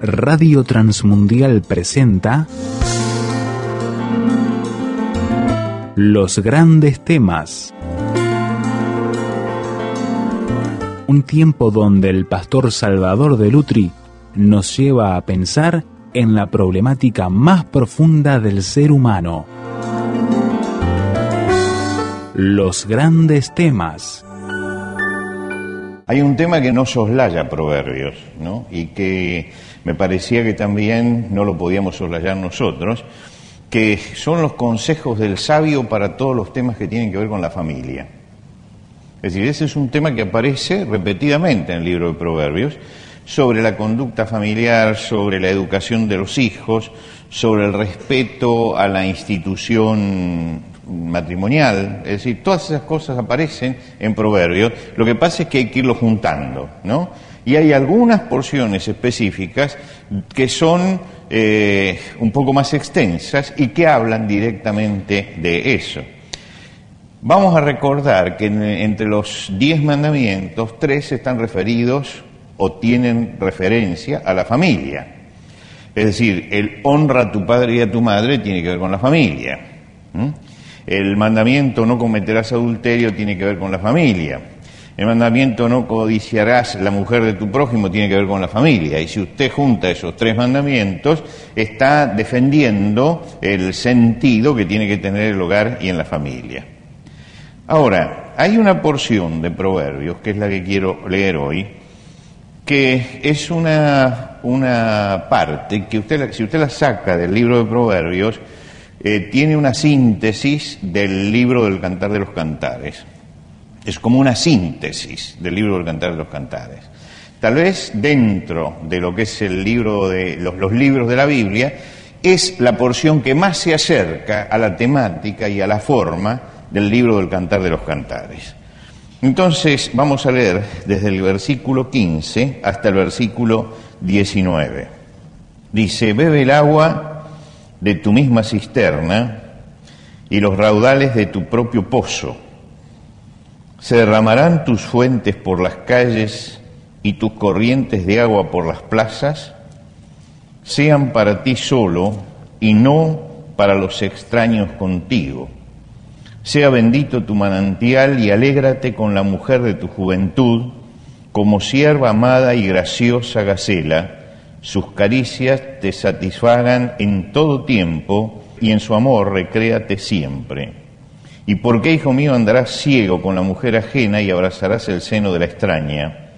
Radio Transmundial presenta Los grandes temas. Un tiempo donde el pastor Salvador de Lutri nos lleva a pensar en la problemática más profunda del ser humano. Los grandes temas. Hay un tema que no soslaya proverbios, ¿no? Y que me parecía que también no lo podíamos soslayar nosotros, que son los consejos del sabio para todos los temas que tienen que ver con la familia. Es decir, ese es un tema que aparece repetidamente en el libro de Proverbios, sobre la conducta familiar, sobre la educación de los hijos, sobre el respeto a la institución matrimonial, es decir, todas esas cosas aparecen en Proverbios, lo que pasa es que hay que irlo juntando, ¿no? Y hay algunas porciones específicas que son eh, un poco más extensas y que hablan directamente de eso. Vamos a recordar que entre los diez mandamientos, tres están referidos o tienen referencia a la familia. Es decir, el honra a tu padre y a tu madre tiene que ver con la familia. El mandamiento no cometerás adulterio tiene que ver con la familia. El mandamiento no codiciarás la mujer de tu prójimo tiene que ver con la familia. Y si usted junta esos tres mandamientos, está defendiendo el sentido que tiene que tener el hogar y en la familia. Ahora, hay una porción de Proverbios, que es la que quiero leer hoy, que es una, una parte que usted, si usted la saca del libro de Proverbios, eh, tiene una síntesis del libro del Cantar de los Cantares. Es como una síntesis del libro del Cantar de los Cantares. Tal vez dentro de lo que es el libro de los, los libros de la Biblia es la porción que más se acerca a la temática y a la forma del libro del Cantar de los Cantares. Entonces vamos a leer desde el versículo 15 hasta el versículo 19. Dice, bebe el agua de tu misma cisterna y los raudales de tu propio pozo. Se derramarán tus fuentes por las calles y tus corrientes de agua por las plazas, sean para ti solo y no para los extraños contigo. Sea bendito tu manantial y alégrate con la mujer de tu juventud, como sierva amada y graciosa Gacela, sus caricias te satisfagan en todo tiempo y en su amor recréate siempre. ¿Y por qué, hijo mío, andarás ciego con la mujer ajena y abrazarás el seno de la extraña?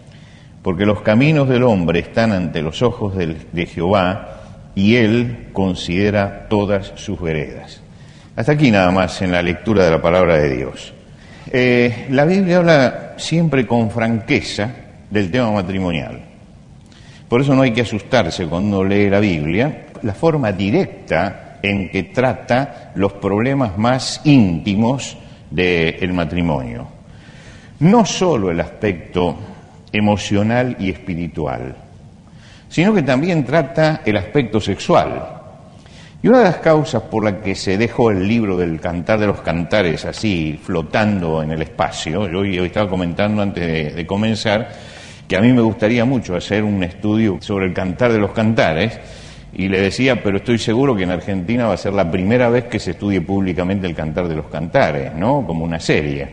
Porque los caminos del hombre están ante los ojos de, Jehová y él considera todas sus veredas. Hasta aquí nada más en la lectura de la palabra de Dios. Eh, la Biblia habla siempre con franqueza del tema matrimonial. Por eso no hay que asustarse cuando lee la Biblia, la forma directa en que trata los problemas más íntimos del matrimonio. No solo el aspecto emocional y espiritual, sino que también trata el aspecto sexual. Y una de las causas por la que se dejó el libro del Cantar de los Cantares así flotando en el espacio, yo estaba comentando antes de comenzar, que a mí me gustaría mucho hacer un estudio sobre el cantar de los cantares, y le decía, pero estoy seguro que en Argentina va a ser la primera vez que se estudie públicamente el cantar de los cantares, ¿no? Como una serie.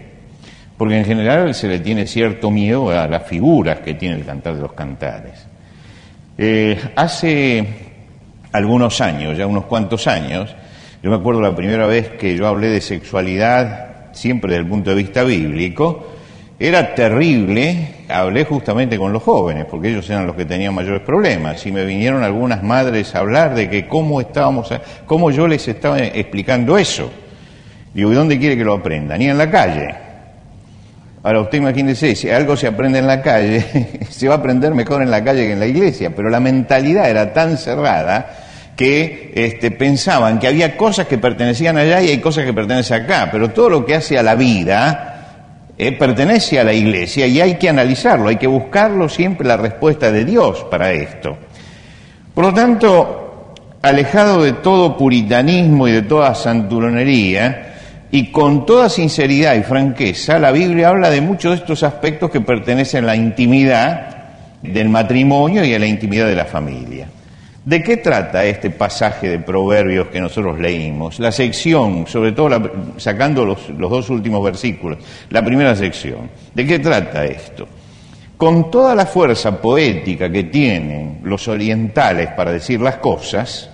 Porque en general se le tiene cierto miedo a las figuras que tiene el cantar de los cantares. Eh, hace algunos años, ya unos cuantos años, yo me acuerdo la primera vez que yo hablé de sexualidad, siempre desde el punto de vista bíblico, era terrible, hablé justamente con los jóvenes, porque ellos eran los que tenían mayores problemas, y me vinieron algunas madres a hablar de que cómo estábamos, cómo yo les estaba explicando eso. Digo, ¿y dónde quiere que lo aprendan? Ni en la calle. Ahora usted imagínese, si algo se aprende en la calle, se va a aprender mejor en la calle que en la iglesia, pero la mentalidad era tan cerrada que este, pensaban que había cosas que pertenecían allá y hay cosas que pertenecen acá, pero todo lo que hace a la vida, eh, pertenece a la iglesia y hay que analizarlo, hay que buscarlo siempre la respuesta de Dios para esto. Por lo tanto, alejado de todo puritanismo y de toda santuronería, y con toda sinceridad y franqueza, la Biblia habla de muchos de estos aspectos que pertenecen a la intimidad del matrimonio y a la intimidad de la familia. ¿De qué trata este pasaje de Proverbios que nosotros leímos? La sección, sobre todo sacando los, los dos últimos versículos, la primera sección. ¿De qué trata esto? Con toda la fuerza poética que tienen los orientales para decir las cosas,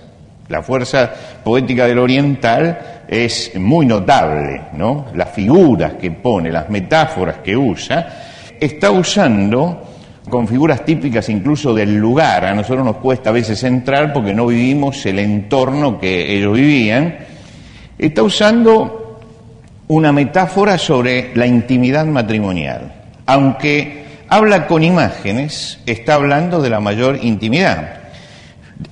la fuerza poética del oriental es muy notable, ¿no? Las figuras que pone, las metáforas que usa, está usando con figuras típicas incluso del lugar. A nosotros nos cuesta a veces entrar porque no vivimos el entorno que ellos vivían. Está usando una metáfora sobre la intimidad matrimonial. Aunque habla con imágenes, está hablando de la mayor intimidad.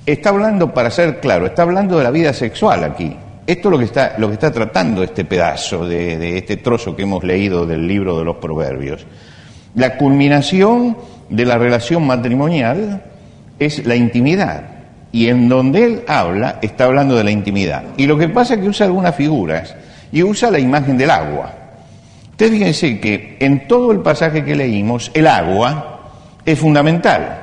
Está hablando, para ser claro, está hablando de la vida sexual aquí. Esto es lo que está, lo que está tratando este pedazo de, de este trozo que hemos leído del libro de los Proverbios. La culminación de la relación matrimonial es la intimidad. Y en donde él habla, está hablando de la intimidad. Y lo que pasa es que usa algunas figuras y usa la imagen del agua. Ustedes fíjense que en todo el pasaje que leímos, el agua es fundamental.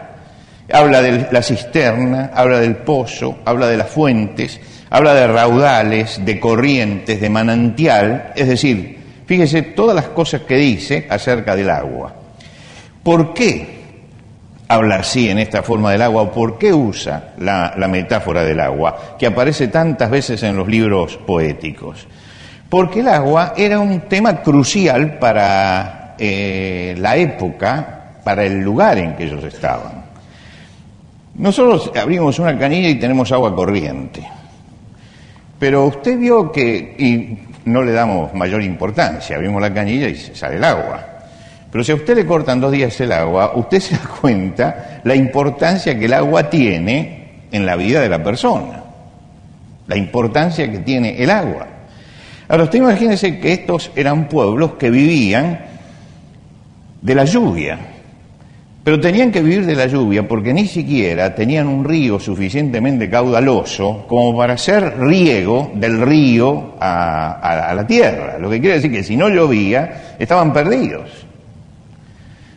Habla de la cisterna, habla del pozo, habla de las fuentes, habla de raudales, de corrientes, de manantial. Es decir, fíjense todas las cosas que dice acerca del agua. ¿Por qué habla así en esta forma del agua o por qué usa la, metáfora del agua que aparece tantas veces en los libros poéticos. Porque el agua era un tema crucial para eh, la época, para el lugar en que ellos estaban. Nosotros abrimos una canilla y tenemos agua corriente. Pero usted vio que, y no le damos mayor importancia, abrimos la canilla y sale el agua. Pero si a usted le cortan dos días el agua, usted se da cuenta la importancia que el agua tiene en la vida de la persona. La importancia que tiene el agua. Ahora, usted imagínese que estos eran pueblos que vivían de la lluvia. Pero tenían que vivir de la lluvia porque ni siquiera tenían un río suficientemente caudaloso como para hacer riego del río a, a la tierra. Lo que quiere decir que si no llovía, estaban perdidos.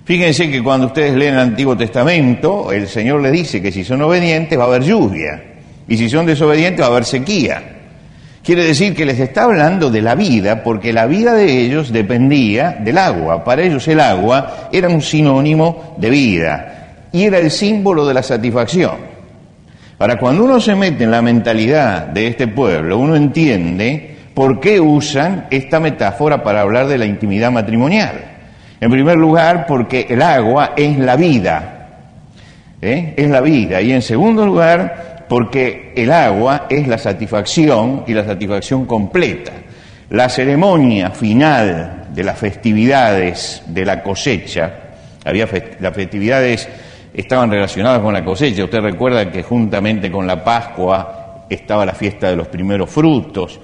Fíjense que cuando ustedes leen el Antiguo Testamento, el Señor les dice que si son obedientes va a haber lluvia, y si son desobedientes va a haber sequía. Quiere decir que les está hablando de la vida, porque la vida de ellos dependía del agua. Para ellos el agua era un sinónimo de vida y era el símbolo de la satisfacción. Ahora, cuando uno se mete en la mentalidad de este pueblo, uno entiende por qué usan esta metáfora para hablar de la intimidad matrimonial. En primer lugar, porque el agua es la vida, ¿eh? es la vida. Y en segundo lugar, porque el agua es la satisfacción y la satisfacción completa. La ceremonia final de las festividades de la cosecha, había las festividades estaban relacionadas con la cosecha. Usted recuerda que juntamente con la Pascua estaba la fiesta de los primeros frutos,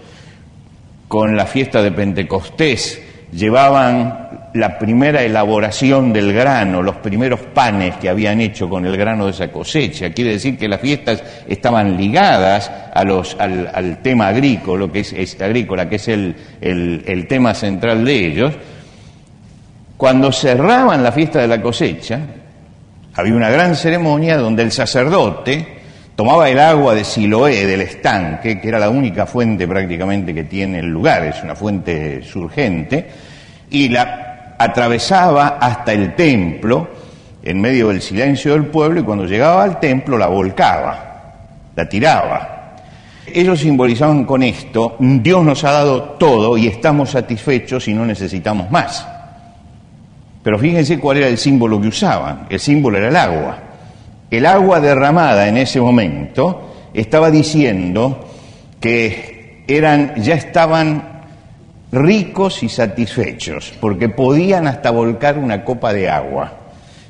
con la fiesta de Pentecostés llevaban la primera elaboración del grano, los primeros panes que habían hecho con el grano de esa cosecha. Quiere decir que las fiestas estaban ligadas al, tema agrícola, que es, agrícola, que es el, el tema central de ellos. Cuando cerraban la fiesta de la cosecha, había una gran ceremonia donde el sacerdote tomaba el agua de Siloé, del estanque, que era la única fuente prácticamente que tiene el lugar, es una fuente surgente, y la atravesaba hasta el templo en medio del silencio del pueblo y cuando llegaba al templo la volcaba, la tiraba. Ellos simbolizaban con esto, Dios nos ha dado todo y estamos satisfechos y no necesitamos más. Pero fíjense cuál era el símbolo que usaban, el símbolo era el agua. El agua derramada en ese momento estaba diciendo que eran, ya estaban ricos y satisfechos, porque podían hasta volcar una copa de agua.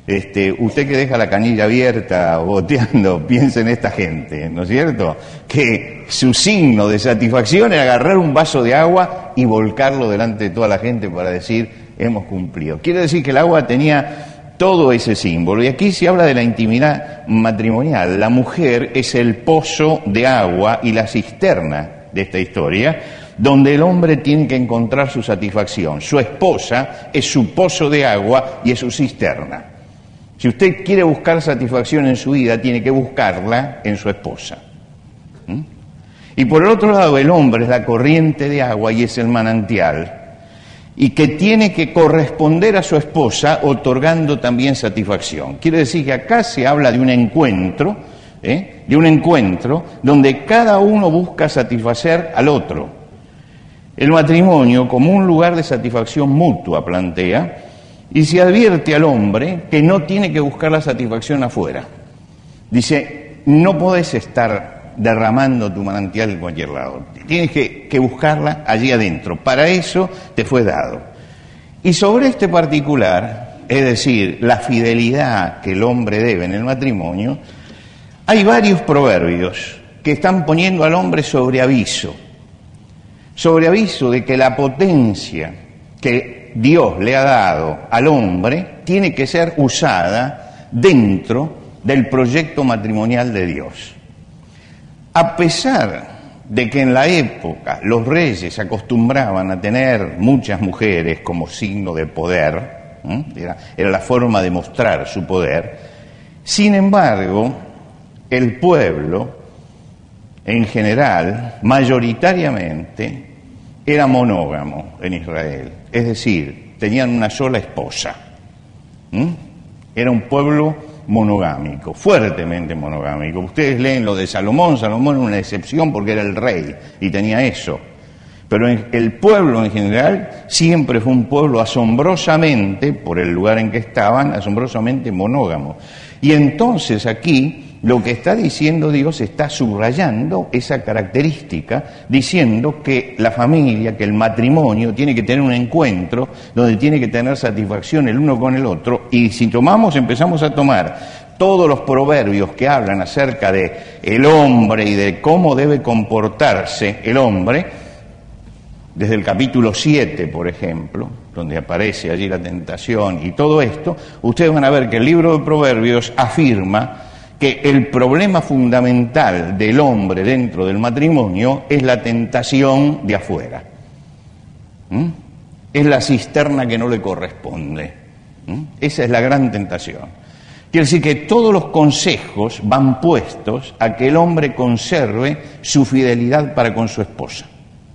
Este, usted que deja la canilla abierta boteando, piensa en esta gente, ¿no es cierto? Que su signo de satisfacción era agarrar un vaso de agua y volcarlo delante de toda la gente para decir, hemos cumplido. Quiere decir que el agua tenía todo ese símbolo. Y aquí se habla de la intimidad matrimonial. La mujer es el pozo de agua y la cisterna de esta historia donde el hombre tiene que encontrar su satisfacción. Su esposa es su pozo de agua y es su cisterna. Si usted quiere buscar satisfacción en su vida, tiene que buscarla en su esposa. ¿Mm? Y por el otro lado, el hombre es la corriente de agua y es el manantial, y que tiene que corresponder a su esposa otorgando también satisfacción. Quiere decir que acá se habla de un encuentro, ¿eh? de un encuentro donde cada uno busca satisfacer al otro. El matrimonio como un lugar de satisfacción mutua plantea, y se advierte al hombre que no tiene que buscar la satisfacción afuera. Dice, no podés estar derramando tu manantial en cualquier lado, tienes que, que buscarla allí adentro. Para eso te fue dado. Y sobre este particular, es decir, la fidelidad que el hombre debe en el matrimonio, hay varios proverbios que están poniendo al hombre sobre aviso, sobre aviso de que la potencia que Dios le ha dado al hombre tiene que ser usada dentro del proyecto matrimonial de Dios. A pesar de que en la época los reyes acostumbraban a tener muchas mujeres como signo de poder, era, era, la forma de mostrar su poder, sin embargo, el pueblo en general, mayoritariamente, era monógamo en Israel, es decir, tenían una sola esposa. Era un pueblo monogámico, fuertemente monogámico. Ustedes leen lo de Salomón, Salomón era una excepción porque era el rey y tenía eso. Pero el pueblo en general siempre fue un pueblo asombrosamente, por el lugar en que estaban, asombrosamente monógamo. Y entonces aquí lo que está diciendo Dios está subrayando esa característica, diciendo que la familia, que el matrimonio tiene que tener un encuentro donde tiene que tener satisfacción el uno con el otro. Y si tomamos, empezamos a tomar todos los proverbios que hablan acerca de el hombre y de cómo debe comportarse el hombre, desde el capítulo 7, por ejemplo, donde aparece allí la tentación y todo esto, ustedes van a ver que el libro de Proverbios afirma que el problema fundamental del hombre dentro del matrimonio es la tentación de afuera. ¿Mm? Es la cisterna que no le corresponde. ¿Mm? Esa es la gran tentación. Quiere decir que todos los consejos van puestos a que el hombre conserve su fidelidad para con su esposa.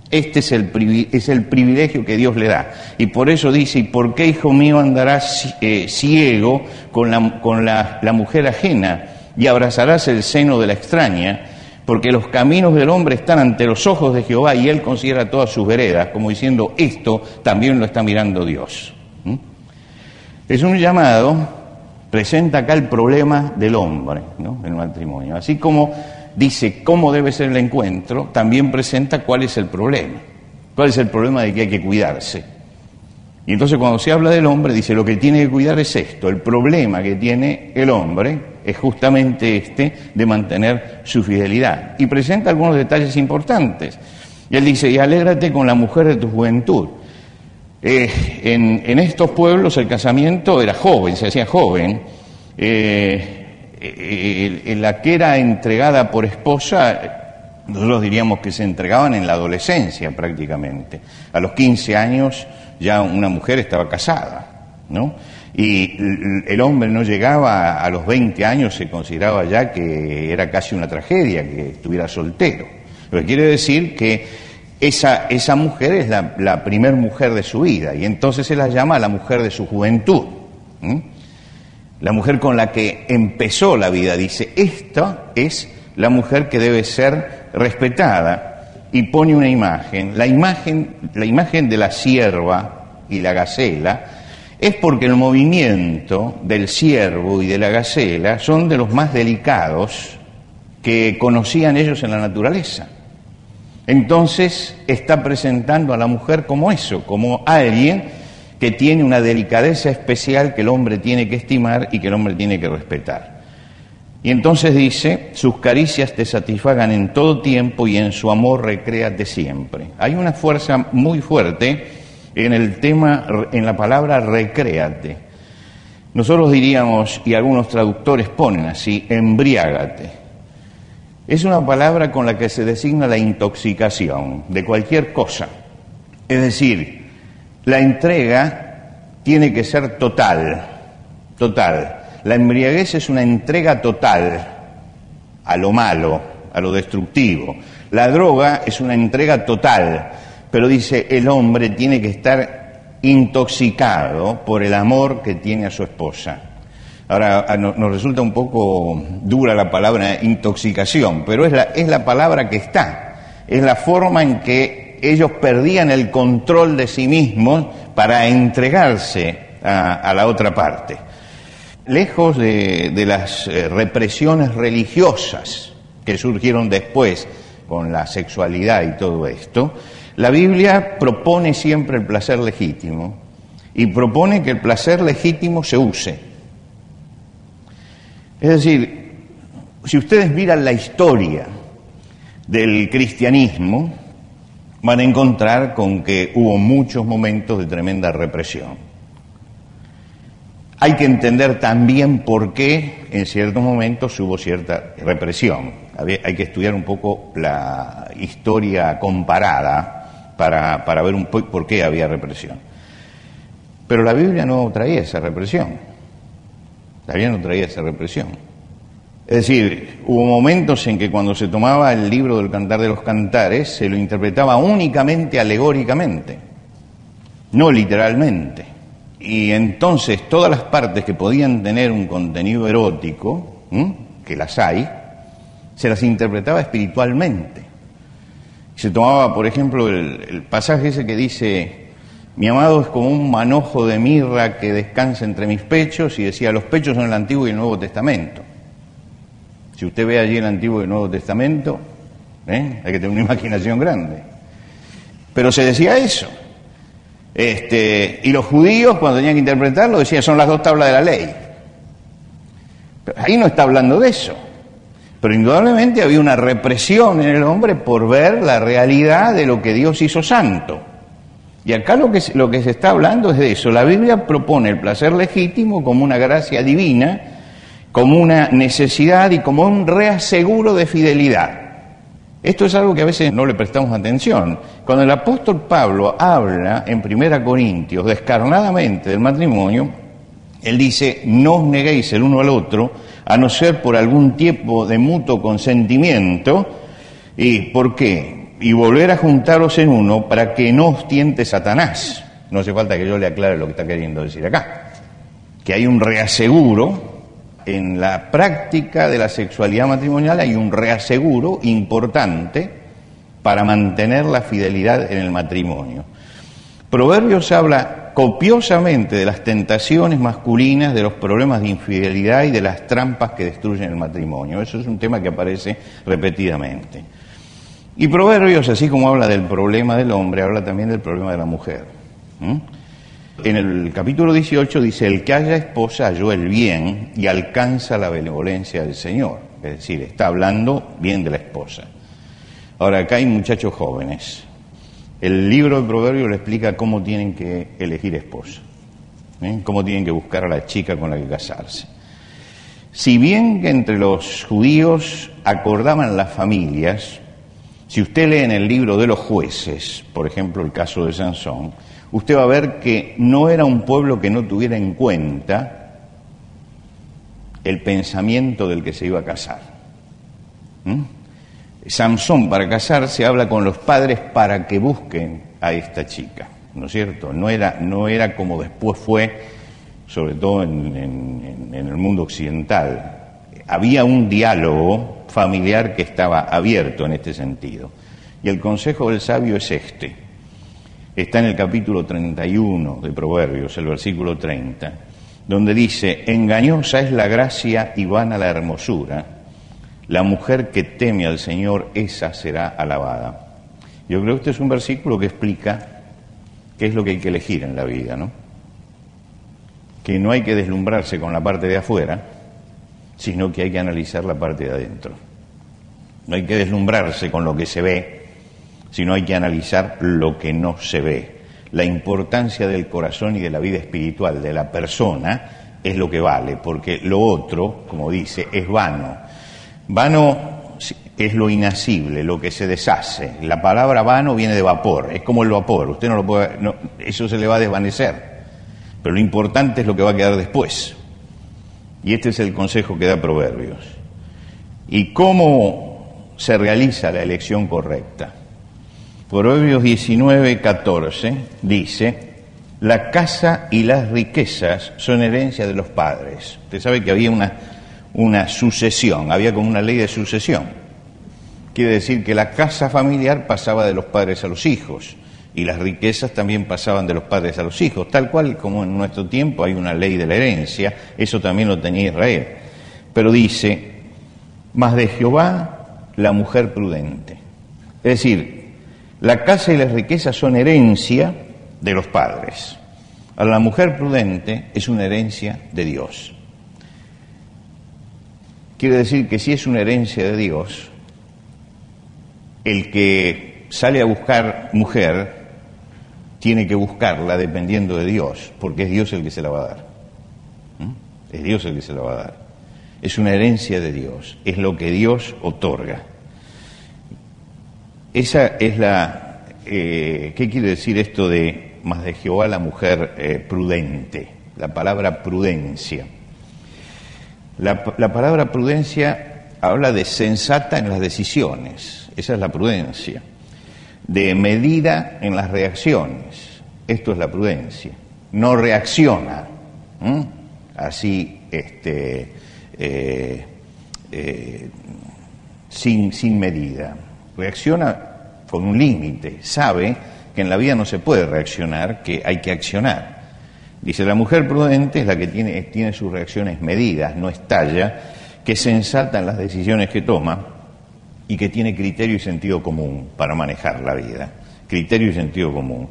Este es el, es el privilegio que Dios le da. Y por eso dice, ¿y por qué, hijo mío, andarás eh, ciego con, la, con la, la mujer ajena? Y abrazarás el seno de la extraña, porque los caminos del hombre están ante los ojos de Jehová y él considera todas sus veredas, como diciendo, esto también lo está mirando Dios. Es un llamado, presenta acá el problema del hombre, ¿no? el matrimonio. Así como dice cómo debe ser el encuentro, también presenta cuál es el problema. ¿Cuál es el problema de que hay que cuidarse? Y entonces cuando se habla del hombre, dice, lo que tiene que cuidar es esto, el problema que tiene el hombre es justamente este de mantener su fidelidad. Y presenta algunos detalles importantes. Y él dice, y alégrate con la mujer de tu juventud. Eh, en, estos pueblos el casamiento era joven, se hacía joven. Eh, eh, la que era entregada por esposa, nosotros diríamos que se entregaban en la adolescencia prácticamente. A los 15 años ya una mujer estaba casada, ¿no? y el hombre no llegaba a los 20 años, se consideraba ya que era casi una tragedia que estuviera soltero. Lo que quiere decir que esa, esa mujer es la, la primer mujer de su vida y entonces se la llama la mujer de su juventud. La mujer con la que empezó la vida, dice, esta es la mujer que debe ser respetada y pone una imagen, la imagen, la imagen de la sierva y la gacela, es porque el movimiento del ciervo y de la gacela son de los más delicados que conocían ellos en la naturaleza. Entonces está presentando a la mujer como eso, como alguien que tiene una delicadeza especial que el hombre tiene que estimar y que el hombre tiene que respetar. Y entonces dice, sus caricias te satisfagan en todo tiempo y en su amor recréate siempre. Hay una fuerza muy fuerte en el tema, en la palabra recréate. Nosotros diríamos, y algunos traductores ponen así, embriágate. Es una palabra con la que se designa la intoxicación de cualquier cosa. Es decir, la entrega tiene que ser total, total. La embriaguez es una entrega total a lo malo, a lo destructivo. La droga es una entrega total, pero dice el hombre tiene que estar intoxicado por el amor que tiene a su esposa. Ahora nos resulta un poco dura la palabra intoxicación, pero es la, es la palabra que está, es la forma en que ellos perdían el control de sí mismos para entregarse a, la otra parte. Lejos de, las eh, represiones religiosas que surgieron después con la sexualidad y todo esto, la Biblia propone siempre el placer legítimo y propone que el placer legítimo se use. Es decir, si ustedes miran la historia del cristianismo, van a encontrar con que hubo muchos momentos de tremenda represión. Hay que entender también por qué en ciertos momentos hubo cierta represión. Hay que estudiar un poco la historia comparada para, para ver un poco por qué había represión. Pero la Biblia no traía esa represión. La Biblia no traía esa represión. Es decir, hubo momentos en que cuando se tomaba el libro del Cantar de los Cantares se lo interpretaba únicamente alegóricamente, no literalmente. Y entonces todas las partes que podían tener un contenido erótico, que las hay, se las interpretaba espiritualmente. Se tomaba, por ejemplo, el, pasaje ese que dice, mi amado es como un manojo de mirra que descansa entre mis pechos, y decía, los pechos son el Antiguo y el Nuevo Testamento. Si usted ve allí el Antiguo y el Nuevo Testamento, ¿eh? hay que tener una imaginación grande. Pero se decía eso. Este, y los judíos, cuando tenían que interpretarlo, decían, son las dos tablas de la ley. Pero ahí no está hablando de eso. Pero indudablemente había una represión en el hombre por ver la realidad de lo que Dios hizo santo. Y acá lo que, lo que se está hablando es de eso. La Biblia propone el placer legítimo como una gracia divina, como una necesidad y como un reaseguro de fidelidad. Esto es algo que a veces no le prestamos atención. Cuando el apóstol Pablo habla en Primera Corintios descarnadamente del matrimonio, él dice, no os neguéis el uno al otro, a no ser por algún tiempo de mutuo consentimiento. ¿Y por qué? Y volver a juntaros en uno para que no os tiente Satanás. No hace falta que yo le aclare lo que está queriendo decir acá. Que hay un reaseguro en la práctica de la sexualidad matrimonial hay un reaseguro importante para mantener la fidelidad en el matrimonio. Proverbios habla copiosamente de las tentaciones masculinas, de los problemas de infidelidad y de las trampas que destruyen el matrimonio. Eso es un tema que aparece repetidamente. Y Proverbios, así como habla del problema del hombre, habla también del problema de la mujer. En el capítulo 18 dice, el que haya esposa halló el bien y alcanza la benevolencia del Señor. Es decir, está hablando bien de la esposa. Ahora, acá hay muchachos jóvenes. El libro de Proverbios le explica cómo tienen que elegir esposa, ¿eh? cómo tienen que buscar a la chica con la que casarse. Si bien que entre los judíos acordaban las familias, si usted lee en el libro de los jueces, por ejemplo el caso de Sansón, usted va a ver que no era un pueblo que no tuviera en cuenta el pensamiento del que se iba a casar. ¿Mm? Samson para casarse habla con los padres para que busquen a esta chica, ¿no es cierto? No era, no era como después fue, sobre todo en el mundo occidental. Había un diálogo familiar que estaba abierto en este sentido. Y el consejo del sabio es este está en el capítulo 31 de Proverbios, el versículo 30, donde dice, engañosa es la gracia y vana la hermosura, la mujer que teme al Señor, esa será alabada. Yo creo que este es un versículo que explica qué es lo que hay que elegir en la vida, ¿no? Que no hay que deslumbrarse con la parte de afuera, sino que hay que analizar la parte de adentro. No hay que deslumbrarse con lo que se ve, sino hay que analizar lo que no se ve. La importancia del corazón y de la vida espiritual de la persona es lo que vale, porque lo otro, como dice, es vano. Vano es lo inasible, lo que se deshace. La palabra vano viene de vapor, es como el vapor, usted no lo puede, eso se le va a desvanecer. Pero lo importante es lo que va a quedar después. Y este es el consejo que da Proverbios. ¿Y cómo se realiza la elección correcta? Proverbios 19, 14 dice, la casa y las riquezas son herencia de los padres. Usted sabe que había una, una sucesión, había como una ley de sucesión. Quiere decir que la casa familiar pasaba de los padres a los hijos y las riquezas también pasaban de los padres a los hijos, tal cual como en nuestro tiempo hay una ley de la herencia, eso también lo tenía Israel. Pero dice, más de Jehová la mujer prudente. Es decir, la casa y las riquezas son herencia de los padres. A la mujer prudente es una herencia de Dios. Quiere decir que si es una herencia de Dios, el que sale a buscar mujer tiene que buscarla dependiendo de Dios, porque es Dios el que se la va a dar. Es Dios el que se la va a dar. Es una herencia de Dios, es lo que Dios otorga. Esa es la... Eh, ¿Qué quiere decir esto de más de Jehová la mujer eh, prudente, la palabra prudencia. La, la, palabra prudencia habla de sensata en las decisiones, esa es la prudencia, de medida en las reacciones, esto es la prudencia, no reacciona así este, eh, eh, sin, sin medida, reacciona con un límite, sabe que en la vida no se puede reaccionar, que hay que accionar. Dice, la mujer prudente es la que tiene, tiene sus reacciones medidas, no estalla, que sensata en las decisiones que toma y que tiene criterio y sentido común para manejar la vida. Criterio y sentido común.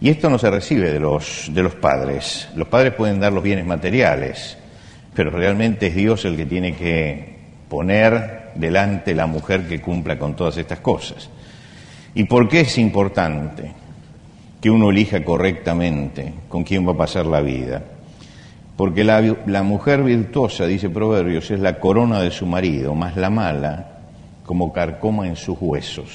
Y esto no se recibe de los, de los padres. Los padres pueden dar los bienes materiales, pero realmente es Dios el que tiene que poner delante la mujer que cumpla con todas estas cosas. ¿Y por qué es importante que uno elija correctamente con quién va a pasar la vida? Porque la, la, mujer virtuosa, dice Proverbios, es la corona de su marido, más la mala como carcoma en sus huesos.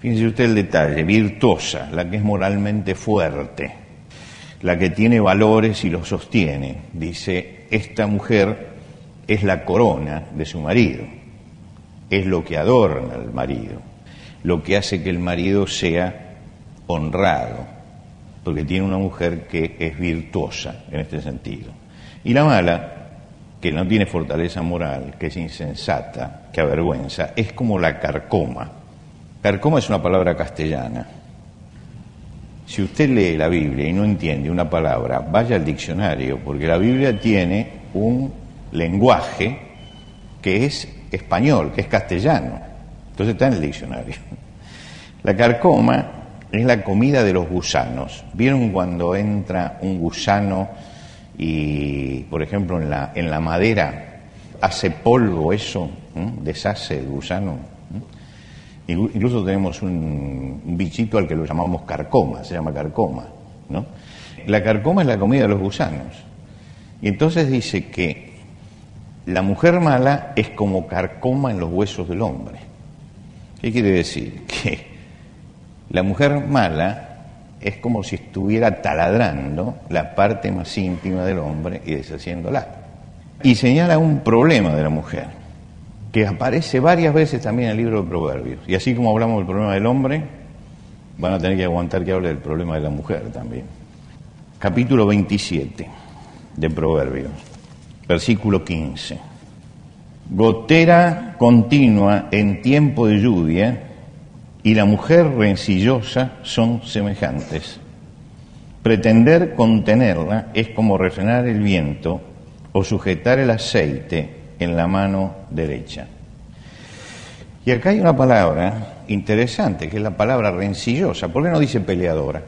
Fíjense usted el detalle, virtuosa, la que es moralmente fuerte, la que tiene valores y los sostiene. Dice, esta mujer es la corona de su marido, es lo que adorna al marido lo que hace que el marido sea honrado, porque tiene una mujer que es virtuosa en este sentido. Y la mala, que no tiene fortaleza moral, que es insensata, que avergüenza, es como la carcoma. Carcoma es una palabra castellana. Si usted lee la Biblia y no entiende una palabra, vaya al diccionario, porque la Biblia tiene un lenguaje que es español, que es castellano. Entonces está en el diccionario. La carcoma es la comida de los gusanos. ¿Vieron cuando entra un gusano y, por ejemplo, en la, en la madera hace polvo eso, deshace el gusano? Incluso tenemos un, un, bichito al que lo llamamos carcoma, se llama carcoma. ¿no? La carcoma es la comida de los gusanos. Y entonces dice que la mujer mala es como carcoma en los huesos del hombre. ¿Qué quiere decir? Que la mujer mala es como si estuviera taladrando la parte más íntima del hombre y deshaciéndola. Y señala un problema de la mujer, que aparece varias veces también en el libro de Proverbios. Y así como hablamos del problema del hombre, van a tener que aguantar que hable del problema de la mujer también. Capítulo 27 de Proverbios, versículo 15 gotera continua en tiempo de lluvia y la mujer rencillosa son semejantes. Pretender contenerla es como refrenar el viento o sujetar el aceite en la mano derecha. Y acá hay una palabra interesante, que es la palabra rencillosa. ¿Por qué no dice peleadora?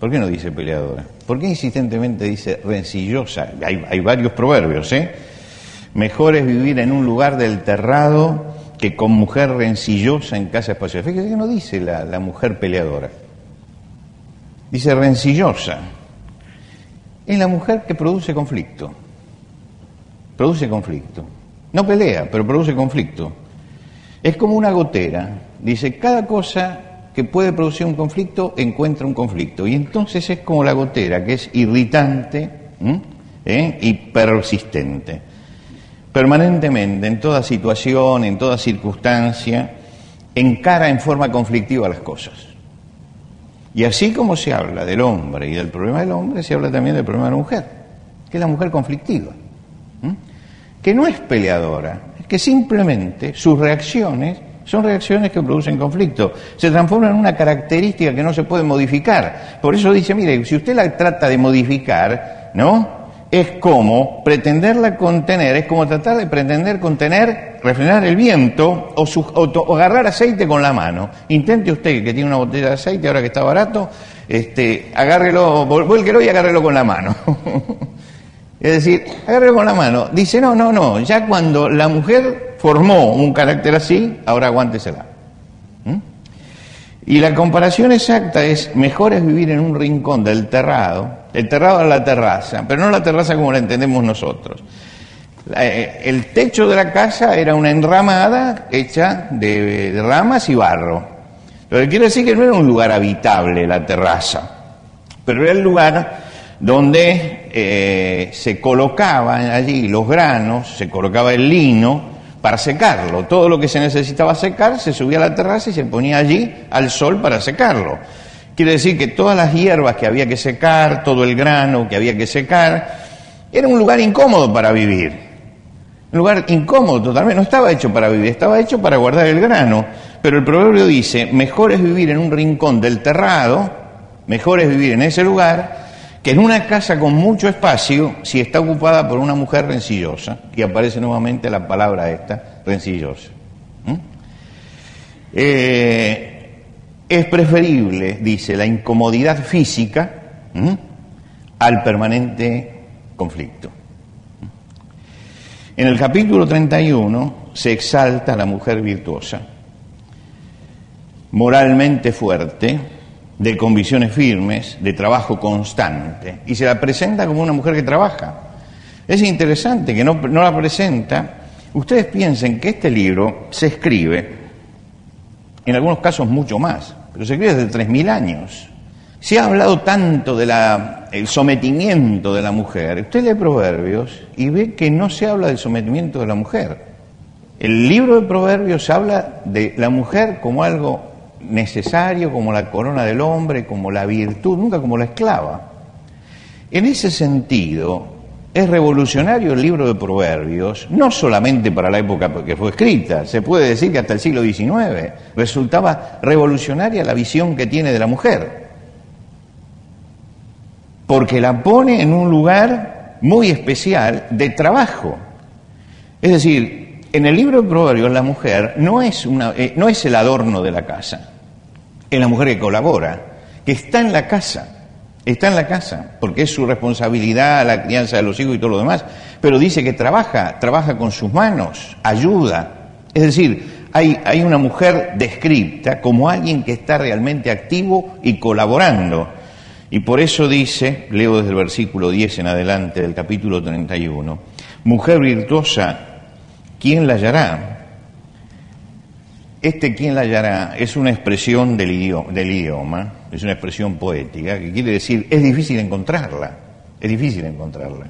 ¿Por qué no dice peleadora? ¿Por qué insistentemente dice rencillosa? Hay, hay varios proverbios, ¿eh? Mejor es vivir en un lugar del terrado que con mujer rencillosa en casa espaciosa. Fíjese que no dice la, la mujer peleadora. Dice rencillosa. Es la mujer que produce conflicto. Produce conflicto. No pelea, pero produce conflicto. Es como una gotera. Dice, cada cosa que puede producir un conflicto encuentra un conflicto. Y entonces es como la gotera, que es irritante, ¿eh? y persistente. Permanentemente, en toda situación, en toda circunstancia, encara en forma conflictiva las cosas. Y así como se habla del hombre y del problema del hombre, se habla también del problema de la mujer, que es la mujer conflictiva, que no es peleadora, que simplemente sus reacciones son reacciones que producen conflicto, se transforman en una característica que no se puede modificar. Por eso dice, mire, si usted la trata de modificar, ¿no? Es como pretenderla contener, es como tratar de pretender contener, refrenar el viento o, agarrar aceite con la mano. Intente usted que tiene una botella de aceite ahora que está barato, este, agárrelo, vuélquelo y agárrelo con la mano. es decir, agárrelo con la mano. Dice, no, no, no, ya cuando la mujer formó un carácter así, ahora aguántesela. Y la comparación exacta es, mejor es vivir en un rincón del terrado, el terrado es la terraza, pero no la terraza como la entendemos nosotros. Eh, el techo de la casa era una enramada hecha de, ramas y barro. Lo que quiere decir que no era un lugar habitable la terraza, pero era el lugar donde eh, se colocaban allí los granos, se colocaba el lino, para secarlo. Todo lo que se necesitaba secar se subía a la terraza y se ponía allí al sol para secarlo. Quiere decir que todas las hierbas que había que secar, todo el grano que había que secar, era un lugar incómodo para vivir. Un lugar incómodo totalmente, no estaba hecho para vivir, estaba hecho para guardar el grano. Pero el proverbio dice, mejor es vivir en un rincón del terrado, mejor es vivir en ese lugar, que en una casa con mucho espacio, si está ocupada por una mujer rencillosa, y aparece nuevamente la palabra esta, rencillosa. Eh, es preferible, dice, la incomodidad física al permanente conflicto. En el capítulo 31 se exalta a la mujer virtuosa, moralmente fuerte, de convicciones firmes, de trabajo constante, y se la presenta como una mujer que trabaja. Es interesante que no, la presenta. Ustedes piensen que este libro se escribe, en algunos casos mucho más, pero se escribe desde 3.000 años. Se ha hablado tanto del sometimiento de la mujer. Usted lee Proverbios y ve que no se habla del sometimiento de la mujer. El libro de Proverbios habla de la mujer como algo necesario, como la corona del hombre, como la virtud, nunca como la esclava. En ese sentido, es revolucionario el libro de Proverbios, no solamente para la época que fue escrita, se puede decir que hasta el siglo XIX resultaba revolucionaria la visión que tiene de la mujer, porque la pone en un lugar muy especial de trabajo. Es decir, en el libro de Proverbios la mujer no es, una, eh, no es el adorno de la casa, es la mujer que colabora, que está en la casa, está en la casa, porque es su responsabilidad la crianza de los hijos y todo lo demás, pero dice que trabaja, trabaja con sus manos, ayuda. Es decir, hay, hay una mujer descripta como alguien que está realmente activo y colaborando. Y por eso dice, leo desde el versículo 10 en adelante del capítulo 31, mujer virtuosa, ¿quién la hallará? Este quien la hallará es una expresión del idioma, es una expresión poética, que quiere decir, es difícil encontrarla, es difícil encontrarla.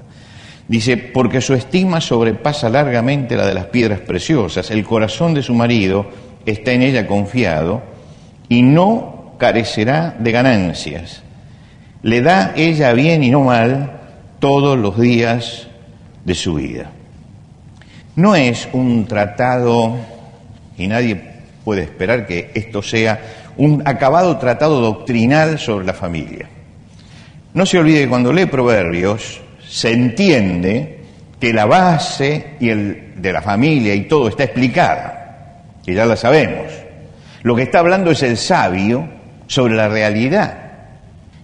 Dice, porque su estima sobrepasa largamente la de las piedras preciosas, el corazón de su marido está en ella confiado y no carecerá de ganancias. Le da ella bien y no mal todos los días de su vida. No es un tratado, y nadie puede esperar que esto sea un acabado tratado doctrinal sobre la familia. No se olvide que cuando lee Proverbios se entiende que la base y el, de la familia y todo está explicada, que ya la sabemos. Lo que está hablando es el sabio sobre la realidad.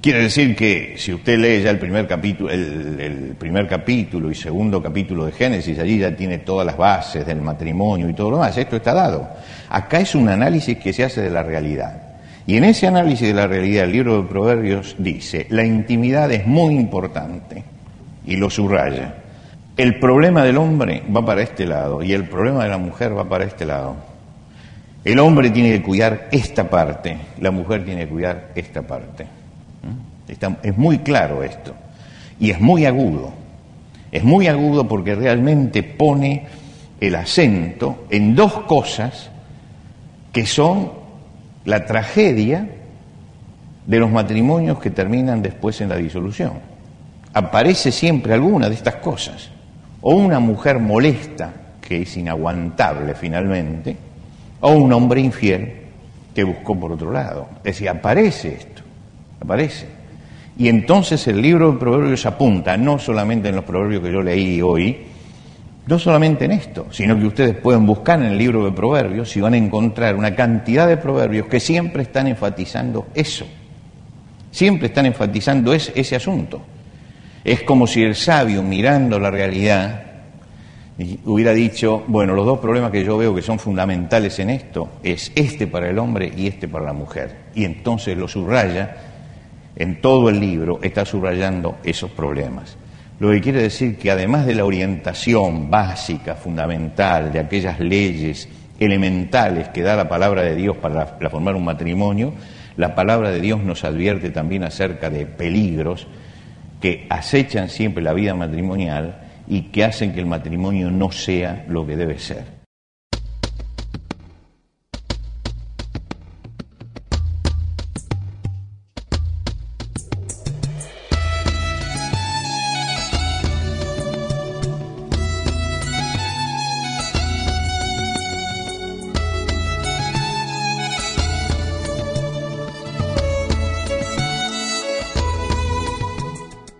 Quiere decir que si usted lee ya el primer capítulo, el, primer capítulo y segundo capítulo de Génesis, allí ya tiene todas las bases del matrimonio y todo lo demás, esto está dado. Acá es un análisis que se hace de la realidad. Y en ese análisis de la realidad, el libro de Proverbios dice, la intimidad es muy importante, y lo subraya. El problema del hombre va para este lado y el problema de la mujer va para este lado. El hombre tiene que cuidar esta parte, la mujer tiene que cuidar esta parte es muy claro esto y es muy agudo. Es muy agudo porque realmente pone el acento en dos cosas que son la tragedia de los matrimonios que terminan después en la disolución. Aparece siempre alguna de estas cosas. O una mujer molesta, que es inaguantable finalmente, o un hombre infiel que buscó por otro lado. Es decir, aparece esto, aparece. Y entonces el libro de Proverbios apunta, no solamente en los proverbios que yo leí hoy, no solamente en esto, sino que ustedes pueden buscar en el libro de Proverbios y van a encontrar una cantidad de proverbios que siempre están enfatizando eso, siempre están enfatizando ese, asunto. Es como si el sabio mirando la realidad hubiera dicho, bueno, los dos problemas que yo veo que son fundamentales en esto es este para el hombre y este para la mujer. Y entonces lo subraya, en todo el libro está subrayando esos problemas. Lo que quiere decir que además de la orientación básica, fundamental, de aquellas leyes elementales que da la palabra de Dios para, formar un matrimonio, la palabra de Dios nos advierte también acerca de peligros que acechan siempre la vida matrimonial y que hacen que el matrimonio no sea lo que debe ser.